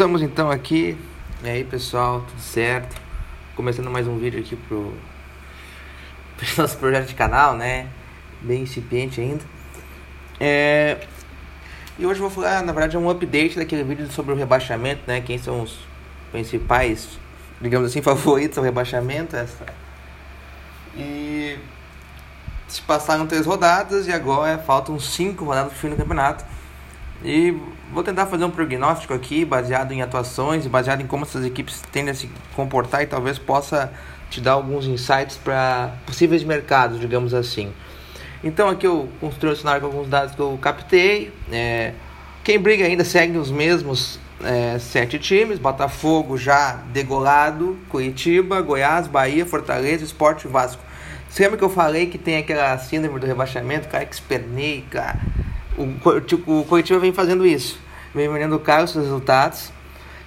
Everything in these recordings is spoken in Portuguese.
Estamos então aqui. E aí pessoal, tudo certo? Começando mais um vídeo aqui pro, pro nosso projeto de canal, né? Bem incipiente ainda. É... E hoje eu vou falar, na verdade, um update daquele vídeo sobre o rebaixamento, né? Quem são os principais, digamos assim, favoritos ao rebaixamento. Essa... E se passaram três rodadas e agora faltam cinco rodadas para o fim do campeonato. E vou tentar fazer um prognóstico aqui, baseado em atuações e baseado em como essas equipes tendem a se comportar e talvez possa te dar alguns insights para possíveis mercados, digamos assim. Então aqui eu construí um cenário com alguns dados que eu captei. É, quem briga ainda segue os mesmos é, sete times: Botafogo já degolado, Curitiba, Goiás, Bahia, Fortaleza, Esporte e Vasco. Você lembra que eu falei que tem aquela síndrome do rebaixamento, cara que espernei, cara? O, tipo, o Curitiba vem fazendo isso, vem vendendo caro os resultados.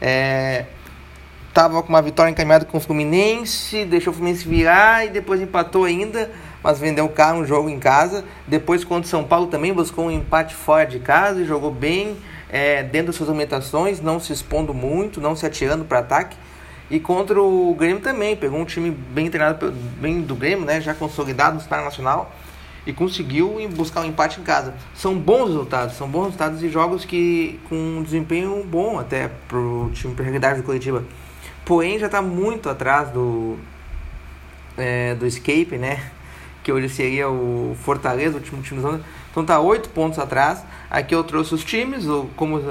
É, tava com uma vitória encaminhada com o Fluminense, deixou o Fluminense virar e depois empatou ainda, mas vendeu caro um jogo em casa. Depois contra o São Paulo também buscou um empate fora de casa e jogou bem é, dentro das suas limitações, não se expondo muito, não se atirando para ataque. E contra o Grêmio também, pegou um time bem treinado, bem do Grêmio, né, já consolidado no cenário nacional e conseguiu buscar um empate em casa. São bons resultados, são bons resultados e jogos que com um desempenho bom até pro time para realidade do Curitiba. Porém já está muito atrás do é, do Escape, né? Que hoje seria o Fortaleza, o último time do zona. Então tá oito pontos atrás. Aqui eu trouxe os times, como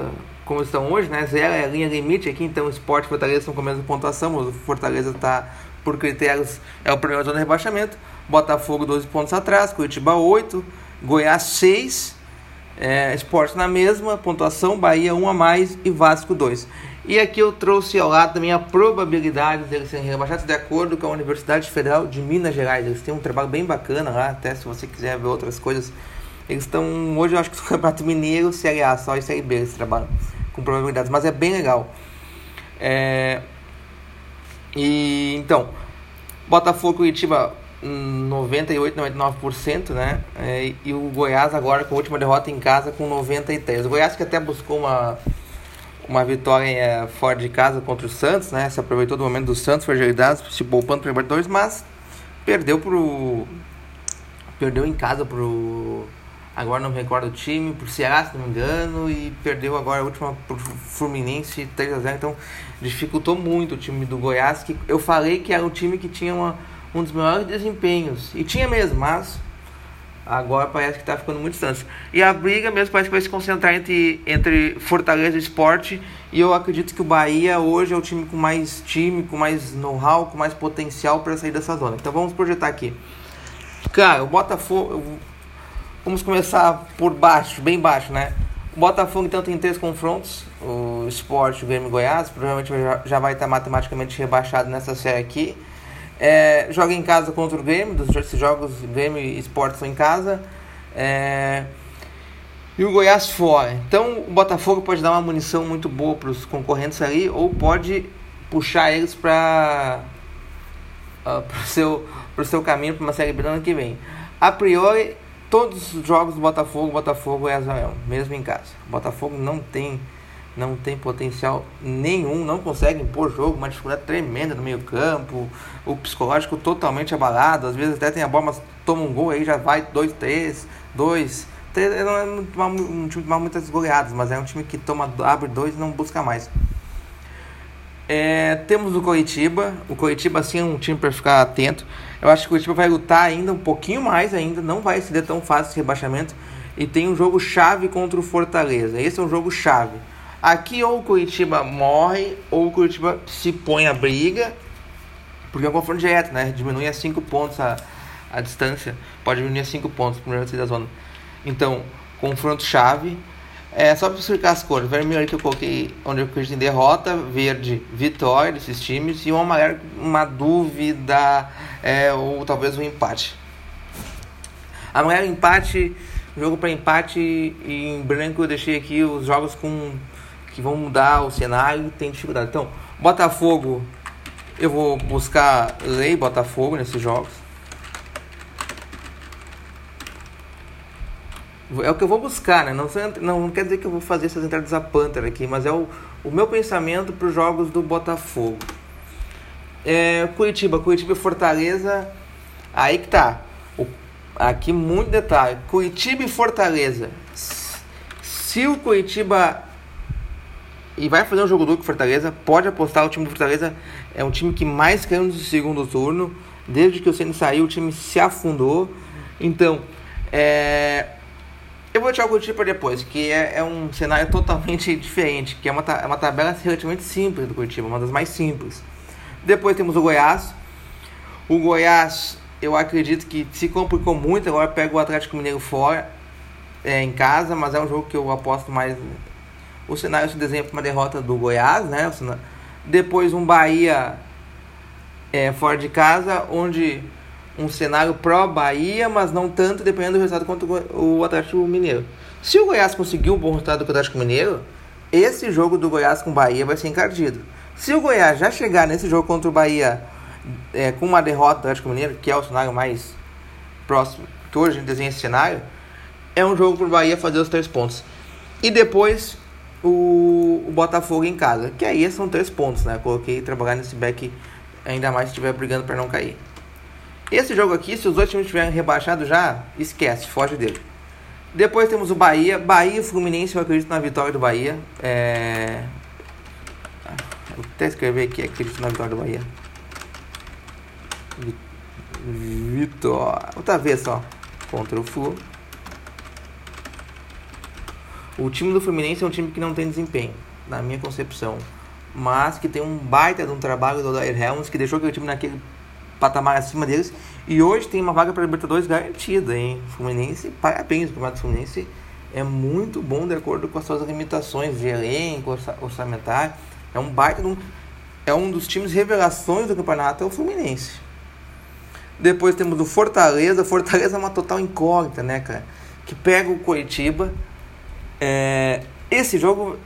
como estão hoje, né? Zero é a linha limite aqui, então o Sport e Fortaleza estão com a mesma pontuação, o Fortaleza está por critérios é o primeiro zona de rebaixamento. Botafogo 12 pontos atrás, Curitiba 8, Goiás 6, é, Esporte na mesma, pontuação, Bahia 1 a mais e Vasco 2. E aqui eu trouxe ao lado também a probabilidade deles serem rebaixados de acordo com a Universidade Federal de Minas Gerais. Eles têm um trabalho bem bacana lá, até se você quiser ver outras coisas. Eles estão, hoje eu acho que o Campeonato Mineiro, Série A só e Série B eles trabalham com probabilidades, mas é bem legal. É, e então, Botafogo e Curitiba 98, 99%, né? É, e o Goiás agora com a última derrota em casa com 93. O Goiás que até buscou uma uma vitória é, fora de casa contra o Santos, né? Se aproveitou do momento do Santos fragilidades, se poupando para Libertadores, mas perdeu pro perdeu em casa pro agora não me recordo o time, pro Ceará, se não me engano, e perdeu agora a última pro Fluminense 3 a 0. Então, dificultou muito o time do Goiás, que eu falei que era um time que tinha uma um dos melhores desempenhos. E tinha mesmo, mas agora parece que está ficando muito distante. E a briga mesmo parece que vai se concentrar entre, entre Fortaleza e Esporte. E eu acredito que o Bahia hoje é o time com mais time, com mais know-how, com mais potencial para sair dessa zona. Então vamos projetar aqui. Cara, o Botafogo. Vamos começar por baixo, bem baixo, né? O Botafogo então tem três confrontos. O Esporte, o Grêmio Goiás. Provavelmente já vai estar matematicamente rebaixado nessa série aqui. É, joga em casa contra o Grêmio, dos esses jogos Grêmio e Sport são em casa. É, e o Goiás fora. Então o Botafogo pode dar uma munição muito boa para os concorrentes ali, ou pode puxar eles para uh, o seu, seu caminho para uma série B ano que vem. A priori, todos os jogos do Botafogo, Botafogo é azarão, mesmo em casa. O Botafogo não tem não tem potencial nenhum, não consegue impor jogo, uma dificuldade tremenda no meio campo, o psicológico totalmente abalado, às vezes até tem a bola, mas toma um gol aí já vai 2, 3, 2, não é um time que toma muitas goleadas, mas é um time que toma, abre dois e não busca mais. É, temos o Coritiba, o Coritiba sim é um time para ficar atento, eu acho que o Coritiba vai lutar ainda um pouquinho mais ainda, não vai ser tão fácil esse rebaixamento, e tem um jogo chave contra o Fortaleza, esse é um jogo chave, Aqui ou o Curitiba morre ou o Curitiba se põe a briga, porque é um confronto direto, né? Diminui a 5 pontos a, a distância, pode diminuir a 5 pontos primeiro da zona. Então, confronto chave. É só para explicar as cores. Vermelho que eu coloquei onde eu acredito em derrota, verde, vitória desses times e o amarelo, uma dúvida é, ou talvez um empate. Amarelo, empate, jogo para empate e em branco eu deixei aqui os jogos com que vão mudar o cenário tem dificuldade. Então, Botafogo, eu vou buscar lei Botafogo nesses jogos. É o que eu vou buscar, né? Não, não, não quer dizer que eu vou fazer essas entradas a Panther aqui, mas é o, o meu pensamento para os jogos do Botafogo. É, Curitiba, Curitiba e Fortaleza, aí que tá. O, aqui muito detalhe. Curitiba e Fortaleza. Se o Curitiba e vai fazer um jogo duro com Fortaleza, pode apostar o time do Fortaleza é um time que mais caiu no segundo turno. Desde que o Ceni saiu, o time se afundou. Então, é, eu vou tirar o Curitiba para depois, que é, é, um cenário totalmente diferente, que é uma, é uma tabela relativamente simples do Curitiba, uma das mais simples. Depois temos o Goiás. O Goiás, eu acredito que se complicou muito, agora pega o Atlético Mineiro fora, é, em casa, mas é um jogo que eu aposto mais. O cenário se desenha para uma derrota do Goiás, né? Depois um Bahia é, fora de casa, onde um cenário pró-Bahia, mas não tanto, dependendo do resultado contra o Atlético Mineiro. Se o Goiás conseguir um bom resultado com o Atlético Mineiro, esse jogo do Goiás com o Bahia vai ser encardido. Se o Goiás já chegar nesse jogo contra o Bahia é, com uma derrota do Atlético Mineiro, que é o cenário mais próximo, que hoje desenha esse cenário, é um jogo para o Bahia fazer os três pontos. E depois o, o, Botafogo em casa, que aí são três pontos, né? Coloquei trabalhar nesse back ainda mais se estiver brigando para não cair. Esse jogo aqui, se os dois times estiverem rebaixados já, esquece, foge dele. Depois temos o Bahia. Bahia e Fluminense, eu acredito na vitória do Bahia. É... Vou até escrever aqui, acredito na vitória do Bahia. Vitória. Outra vez só. Contra o Flu. O time do Fluminense é um time que não tem desempenho, na minha concepção. Mas que tem um baita de um trabalho do Odair Helms, que deixou aquele time naquele patamar acima deles. E hoje tem uma vaga para Libertadores garantida, hein? Fluminense, parabéns, o campeonato Fluminense é muito bom de acordo com as suas limitações de elenco, orçamentário. É um baita um, é um dos times revelações do campeonato, é o Fluminense. Depois temos o Fortaleza. Fortaleza é uma total incógnita, né, cara? Que pega o Coritiba. É, esse jogo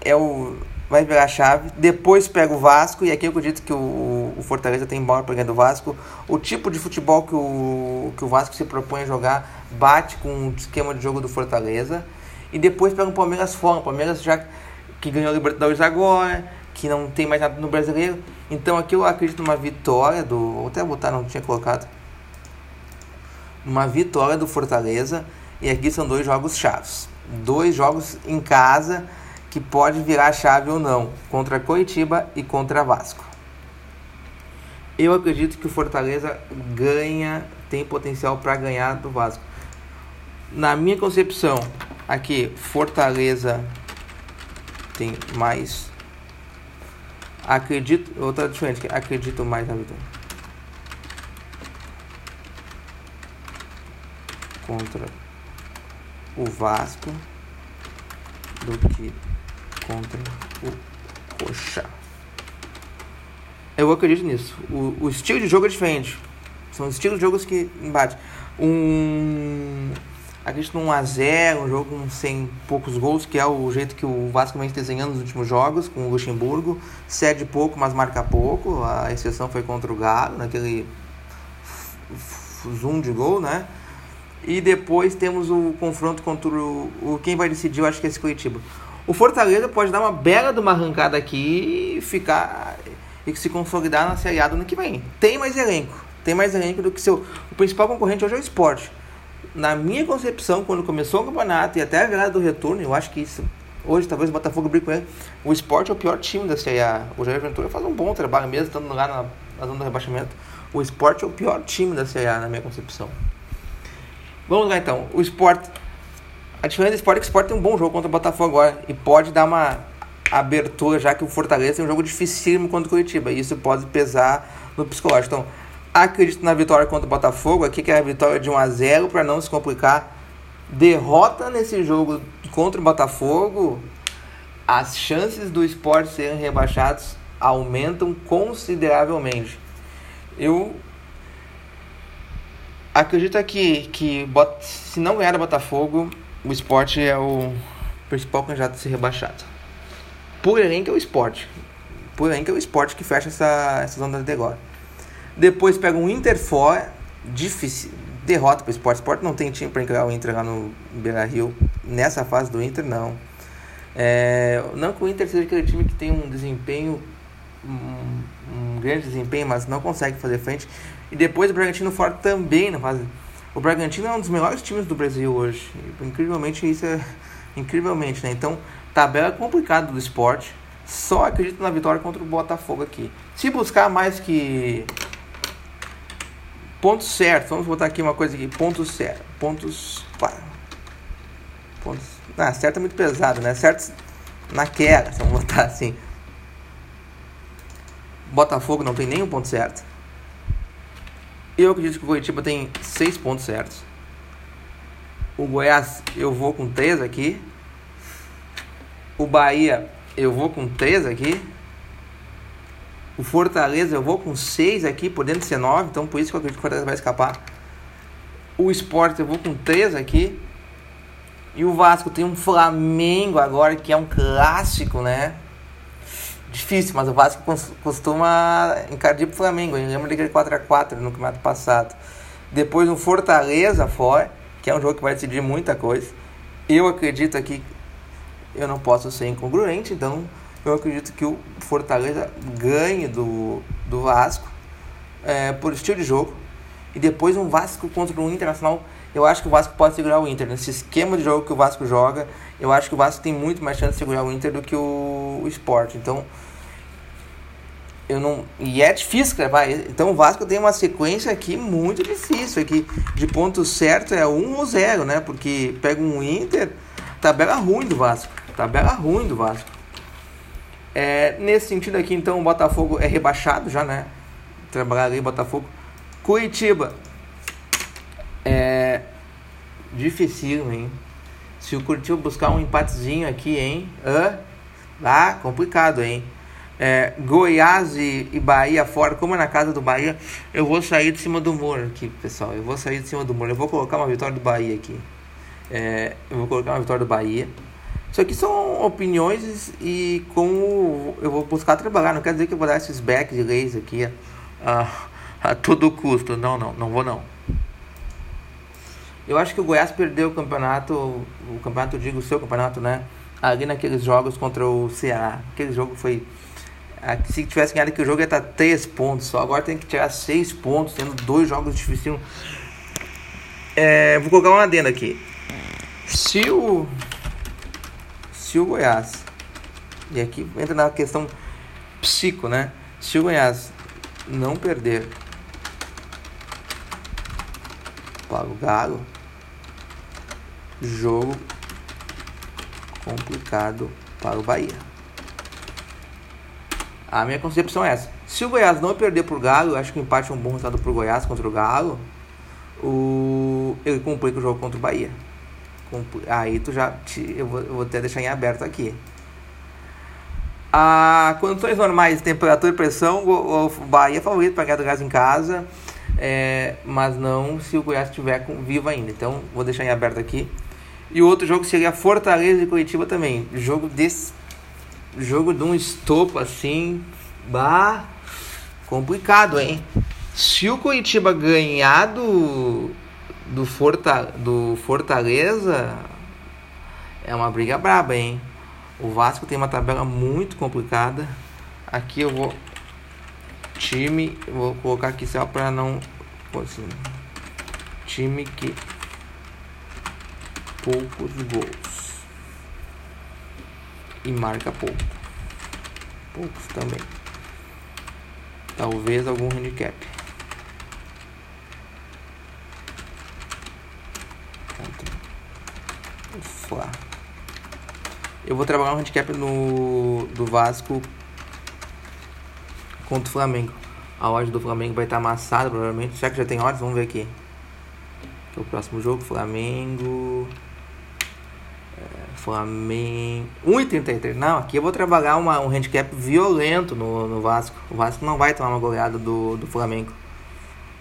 é o vai virar a chave. Depois pega o Vasco. E aqui eu acredito que o, o Fortaleza tem bola para ganhar do Vasco. O tipo de futebol que o, que o Vasco se propõe a jogar bate com o esquema de jogo do Fortaleza. E depois pega o Palmeiras fora. O Palmeiras já que ganhou a Libertadores agora, que não tem mais nada no brasileiro. Então aqui eu acredito numa vitória do. Até botar, não tinha colocado. Uma vitória do Fortaleza. E aqui são dois jogos chaves. Dois jogos em casa que pode virar a chave ou não. Contra Coitiba e contra Vasco. Eu acredito que o Fortaleza ganha, tem potencial para ganhar do Vasco. Na minha concepção, aqui Fortaleza tem mais. Acredito. Outra diferente, acredito mais na vitória. Contra o Vasco do que contra o Coxa. Eu acredito nisso. O, o estilo de jogo é diferente. São os estilos de jogos que embate. Um acredito num 1x0, um jogo sem poucos gols, que é o jeito que o Vasco vem desenhando nos últimos jogos, com o Luxemburgo. Cede pouco, mas marca pouco. A exceção foi contra o Galo, naquele zoom de gol, né? E depois temos o confronto contra o, o quem vai decidir, eu acho que é esse Curitiba. O Fortaleza pode dar uma bela de uma arrancada aqui e ficar e se consolidar na Série A do ano que vem. Tem mais elenco, tem mais elenco do que seu. O principal concorrente hoje é o esporte na minha concepção, quando começou o campeonato e até a virada do retorno, eu acho que isso, hoje talvez o Botafogo brigue com ele, o esporte é o pior time da Série A. O Jair Ventura faz um bom trabalho mesmo, estando lá na, na zona do rebaixamento. O esporte é o pior time da Série A, na minha concepção. Vamos lá então, o esporte. A diferença do esporte é que o esporte tem um bom jogo contra o Botafogo agora e pode dar uma abertura, já que o Fortaleza tem um jogo dificílimo contra o Curitiba. E isso pode pesar no psicológico. Então, Acredito na vitória contra o Botafogo. Aqui que é a vitória de 1 a 0 para não se complicar. Derrota nesse jogo contra o Botafogo. As chances do esporte serem rebaixados aumentam consideravelmente. Eu acredito que, que se não ganhar o Botafogo, o esporte é o principal candidato a ser rebaixado. Porém, que é o esporte. Porém, que é o esporte que fecha essa, essa zona de agora. Depois pega um Inter fora, difícil, derrota para o Sport. Sport não tem time para encarar o Inter lá no Beira Rio. Nessa fase do Inter, não. É, não que o Inter seja aquele time que tem um desempenho, um, um, grande desempenho, mas não consegue fazer frente. E depois o Bragantino fora também não faz. O Bragantino é um dos melhores times do Brasil hoje. Incrivelmente isso é incrivelmente, né? Então, tabela complicada do esporte. Só acredito na vitória contra o Botafogo aqui. Se buscar mais que pontos certos, vamos botar aqui uma coisa aqui, pontos certos, pontos, pontos, ah, certo é muito pesado, né? Certo naquela, vamos botar assim. Botafogo não tem nenhum ponto certo. Eu acredito que o Curitiba tem seis pontos certos. O Goiás eu vou com três aqui. O Bahia eu vou com três aqui. O Fortaleza eu vou com seis aqui, podendo ser nove, então por isso que eu acredito que o Fortaleza vai escapar. O Sport eu vou com três aqui. E o Vasco tem um Flamengo agora que é um clássico, né? Difícil, mas o Vasco costuma encardir pro Flamengo. Eu lembro daquele 4x4 no campeonato passado. Depois um Fortaleza fora, que é um jogo que vai decidir muita coisa. Eu acredito aqui, eu não posso ser incongruente, então eu acredito que o Fortaleza ganhe do, do Vasco é, por estilo de jogo. E depois um Vasco contra um Internacional eu acho que o Vasco pode segurar o Inter. Nesse esquema de jogo que o Vasco joga, eu acho que o Vasco tem muito mais chance de segurar o Inter do que o, o Sport. Então, eu não. E é difícil levar. Então o Vasco tem uma sequência aqui muito difícil. Aqui de ponto certo é 1 ou 0, né? Porque pega um Inter, tabela ruim do Vasco. Tabela ruim do Vasco. É, nesse sentido aqui, então, o Botafogo é rebaixado já, né? Trabalhar ali, Botafogo. Curitiba é difícil, hein? Se o Curitiba buscar um empatezinho aqui, hein? Hã? Ah, complicado, hein? É, Goiás e, e, Bahia fora, como é na casa do Bahia, eu vou sair de cima do muro aqui, pessoal. Eu vou sair de cima do muro. Eu vou colocar uma vitória do Bahia aqui. É, eu vou colocar uma vitória do Bahia. Isso aqui são opiniões e como eu vou buscar trabalhar. Não quer dizer que eu vou dar esses backs de leis aqui a, a, todo custo. Não, não, não vou não. Eu acho que o Goiás perdeu o campeonato, o campeonato, digo o seu campeonato, né? Ali naqueles jogos contra o Ceará. Aquele jogo foi. Se tivesse ganhado aquele jogo ia estar 3 pontos só. Agora tem que tirar 6 pontos, tendo dois jogos difíceis. É, vou colocar uma adenda aqui. Se o. Se o Goiás. E aqui entra na questão psico, né? Se o Goiás não perder para o Galo Jogo complicado para o Bahia. A minha concepção é essa. Se o Goiás não perder por Galo, eu acho que o empate é um bom resultado para o Goiás contra o Galo. O... Ele complica o jogo contra o Bahia. Aí tu já. Te... Eu, vou, eu vou até deixar em aberto aqui. A condições normais temperatura e pressão, o, o Bahia é favorito para ganhar do gás em casa. É, mas não se o Goiás estiver vivo ainda. Então vou deixar em aberto aqui. E o outro jogo seria Fortaleza e Curitiba também. Jogo desse. Jogo de um estopo assim. Bah, complicado, hein? Se o Curitiba ganhar do, do, Forta, do Fortaleza, é uma briga braba, hein? O Vasco tem uma tabela muito complicada. Aqui eu vou. Time. Vou colocar aqui só para não. Assim, time que poucos gols e marca pouco. Poucos também. Talvez algum handicap. Ufa. Eu vou trabalhar um handicap no do Vasco contra o Flamengo. A odd do Flamengo vai estar amassada provavelmente. Será que já tem odds? Vamos ver aqui. Que é o próximo jogo, Flamengo. Flamengo. 1,33. Não, aqui eu vou trabalhar uma, um handicap violento no, no Vasco. O Vasco não vai tomar uma goleada do, do Flamengo.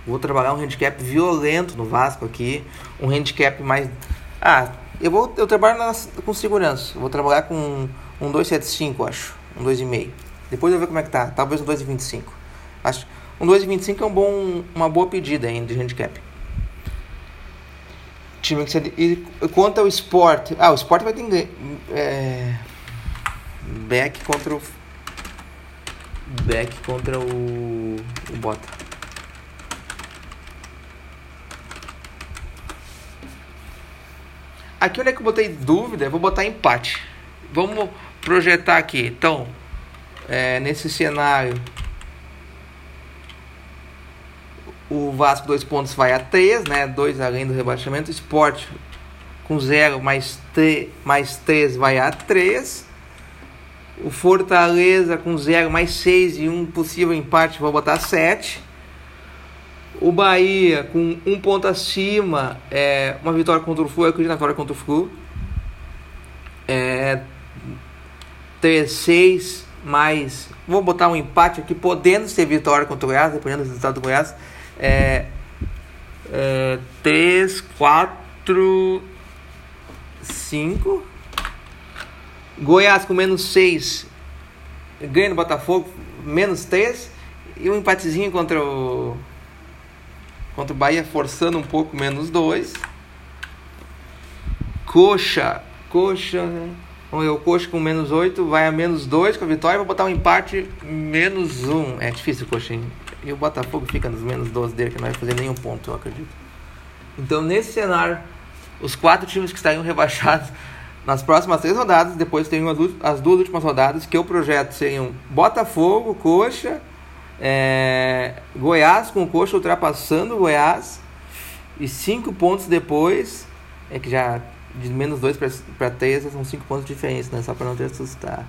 Vou trabalhar um handicap violento no Vasco aqui. Um handicap mais. Ah, eu vou eu trabalho com segurança. Vou trabalhar com um 2,75, acho. Um 2,5. Depois eu ver como é que tá. Talvez um 2,25. Acho um 2,25 é um bom, uma boa pedida ainda de handicap time que você. E quanto ao esporte. Ah, o esporte vai ter. É, Beck contra o. Beck contra o. O Bota. Aqui onde é que eu botei dúvida, eu vou botar empate. Vamos projetar aqui. Então, é, nesse cenário, o Vasco dois pontos vai a 3, né? 2 além do rebaixamento. Esporte com 0 mais 3, mais 3 vai a 3. O Fortaleza com 0 mais 6 e um possível empate, vou botar 7. O Bahia com um ponto acima, é, uma vitória contra o Flu, eu acredito na vitória contra o Flu. É, 3, 6 mais. Vou botar um empate aqui, podendo ser vitória contra o Goiás, dependendo do resultado do Goiás. É, é, 3, 4, 5. Goiás com menos 6. Ganha no Botafogo, menos 3. E um empatezinho contra o. Contra o Bahia, forçando um pouco, menos 2. Coxa. Coxa. Vamos ver, o Coxa com menos 8 vai a menos 2 com a vitória. Vou botar um empate menos 1. É difícil o Coxa, hein? E o Botafogo fica nos menos 12 dele, que não vai fazer nenhum ponto, eu acredito. Então, nesse cenário, os quatro times que estariam rebaixados nas próximas três rodadas, depois tem as duas últimas rodadas, que eu projeto seriam Botafogo, Coxa, é, Goiás com o Coxa ultrapassando o Goiás, e cinco pontos depois, é que já de menos dois para três são cinco pontos de diferença, né? Só para não ter assustar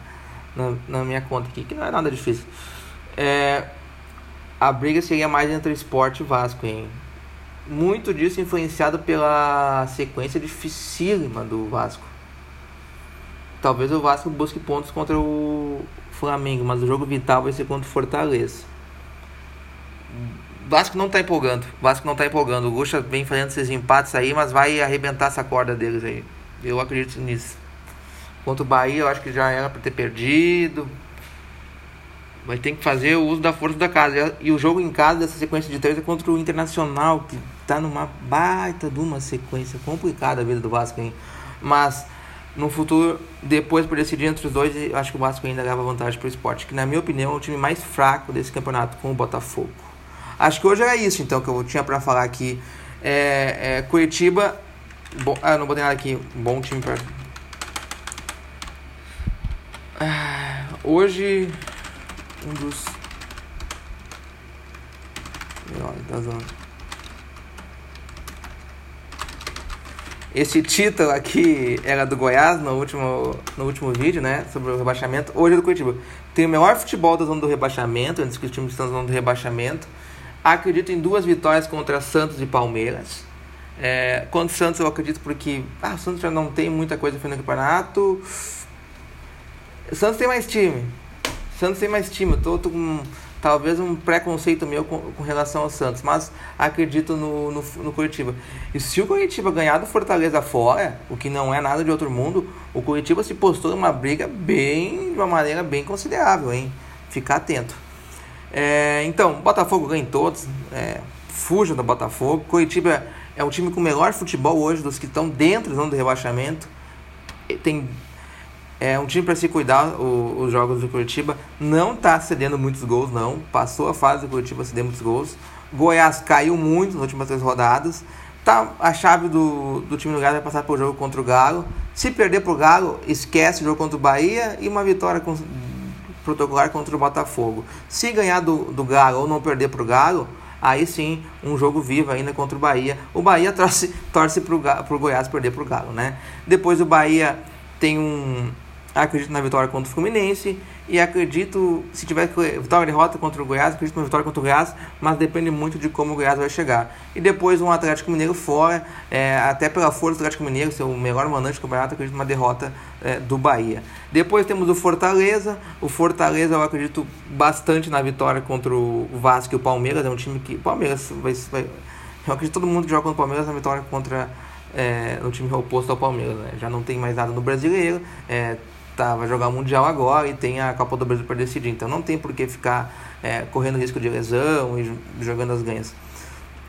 na, na minha conta aqui, que não é nada difícil. É, a briga seria mais entre esporte e Vasco, hein? Muito disso influenciado pela sequência dificílima do Vasco. Talvez o Vasco busque pontos contra o Flamengo, mas o jogo vital vai ser contra o Fortaleza. Vasco não tá empolgando. Vasco não tá empolgando. O Guxa vem fazendo esses empates aí, mas vai arrebentar essa corda deles aí. Eu acredito nisso. Contra o Bahia, eu acho que já era para ter perdido. Vai ter que fazer o uso da força da casa. E o jogo em casa dessa sequência de três é contra o Internacional, que tá numa baita de uma sequência complicada a vida do Vasco, hein? Mas no futuro, depois por decidir entre os dois, eu acho que o Vasco ainda leva vantagem para o esporte, que na minha opinião é o time mais fraco desse campeonato com o Botafogo. Acho que hoje era isso então que eu tinha para falar aqui. É, é, Curitiba. Bom, ah, não botei nada aqui. Bom time para. Ah, hoje um dos. Esse título aqui era do Goiás no último, no último vídeo, né? Sobre o rebaixamento. Hoje é do Curitiba. Tem o melhor futebol da zona do rebaixamento, antes que os times estão na zona do rebaixamento. Acredito em duas vitórias contra Santos e Palmeiras. É, contra o Santos eu acredito porque ah, o Santos já não tem muita coisa no campeonato. O Santos tem mais time. Santos tem mais time. Eu tô, tô com talvez um preconceito meu com, com, relação ao Santos, mas acredito no, no, no Curitiba. E se o Curitiba ganhar do Fortaleza fora, o que não é nada de outro mundo, o Curitiba se postou numa briga bem, de uma maneira bem considerável, hein? Ficar atento. É, então, Botafogo ganha em todos. É, fuja do Botafogo. Curitiba é o time com o melhor futebol hoje dos que estão dentro do rebaixamento. Tem é um time para se cuidar, o, os jogos do Curitiba. Não está cedendo muitos gols, não. Passou a fase do Curitiba ceder muitos gols. Goiás caiu muito nas últimas três rodadas. Tá, a chave do, do time do Galo vai passar por jogo contra o Galo. Se perder pro Galo, esquece o jogo contra o Bahia e uma vitória com, protocolar contra o Botafogo. Se ganhar do, do Galo ou não perder pro Galo, aí sim um jogo vivo ainda contra o Bahia. O Bahia torce, torce pro, pro Goiás perder pro Galo, né? Depois o Bahia tem um acredito na vitória contra o Fluminense e acredito, se tiver vitória e derrota contra o Goiás, acredito na vitória contra o Goiás, mas depende muito de como o Goiás vai chegar. E depois um Atlético Mineiro fora, é, até pela força do Atlético Mineiro, ser o melhor mandante do campeonato, acredito numa derrota é, do Bahia. Depois temos o Fortaleza, o Fortaleza eu acredito bastante na vitória contra o Vasco e o Palmeiras, é um time que, Palmeiras vai, vai eu acredito todo mundo que joga contra o Palmeiras na vitória contra é, no time oposto ao Palmeiras, né? já não tem mais nada no brasileiro, é, tá, vai jogar o Mundial agora e tem a Copa do Brasil para decidir. Então não tem por que ficar é, correndo risco de lesão e jogando as ganhas.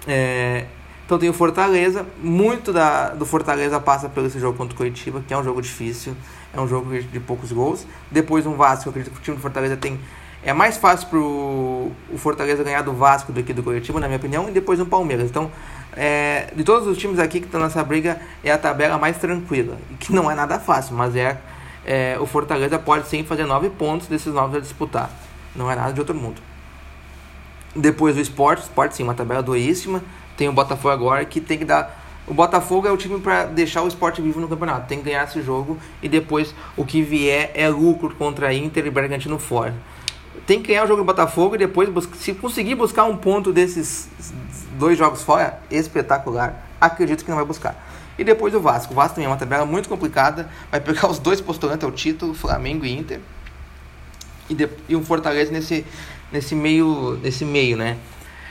É, Então tem o Fortaleza, muito da, do Fortaleza passa pelo esse jogo contra o Curitiba, que é um jogo difícil, é um jogo de poucos gols. Depois um Vasco, eu acredito que o time do Fortaleza tem é mais fácil pro o Fortaleza ganhar do Vasco do que do Curitiba, na minha opinião, e depois um Palmeiras. Então, é, de todos os times aqui que estão nessa briga, é a tabela mais tranquila, que não é nada fácil, mas é, é o Fortaleza pode sim fazer nove pontos desses nove a disputar. Não é nada de outro mundo. Depois o Sport, o Sport sim, uma tabela doíssima. Tem o Botafogo agora que tem que dar o Botafogo é o time para deixar o esporte vivo no campeonato. Tem que ganhar esse jogo e depois o que vier é lucro contra Inter e Bragantino fora tem que ganhar o jogo do Botafogo e depois, se conseguir buscar um ponto desses dois jogos fora, espetacular. Acredito que não vai buscar. E depois o Vasco. O Vasco também é uma tabela muito complicada. Vai pegar os dois postulantes ao título, Flamengo e Inter. E, de, e um Fortaleza nesse, nesse, meio, nesse meio, né?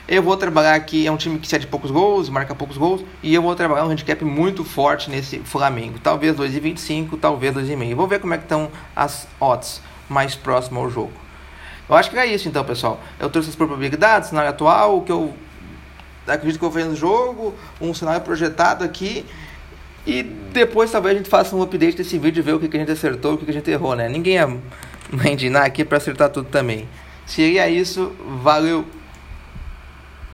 Eu vou trabalhar aqui, é um time que cede poucos gols, marca poucos gols, e eu vou trabalhar um handicap muito forte nesse Flamengo. Talvez 2,25, talvez 2,5. Vou ver como é que estão as odds mais próximo ao jogo. Eu acho que é isso então, pessoal. Eu trouxe as probabilidades, cenário atual, o que eu acredito que eu vou fazer no jogo, um cenário projetado aqui. E depois talvez a gente faça um update desse vídeo e ver o que, a gente acertou o que, a gente errou, né? Ninguém é mandinar aqui para acertar tudo também. Seria isso, valeu!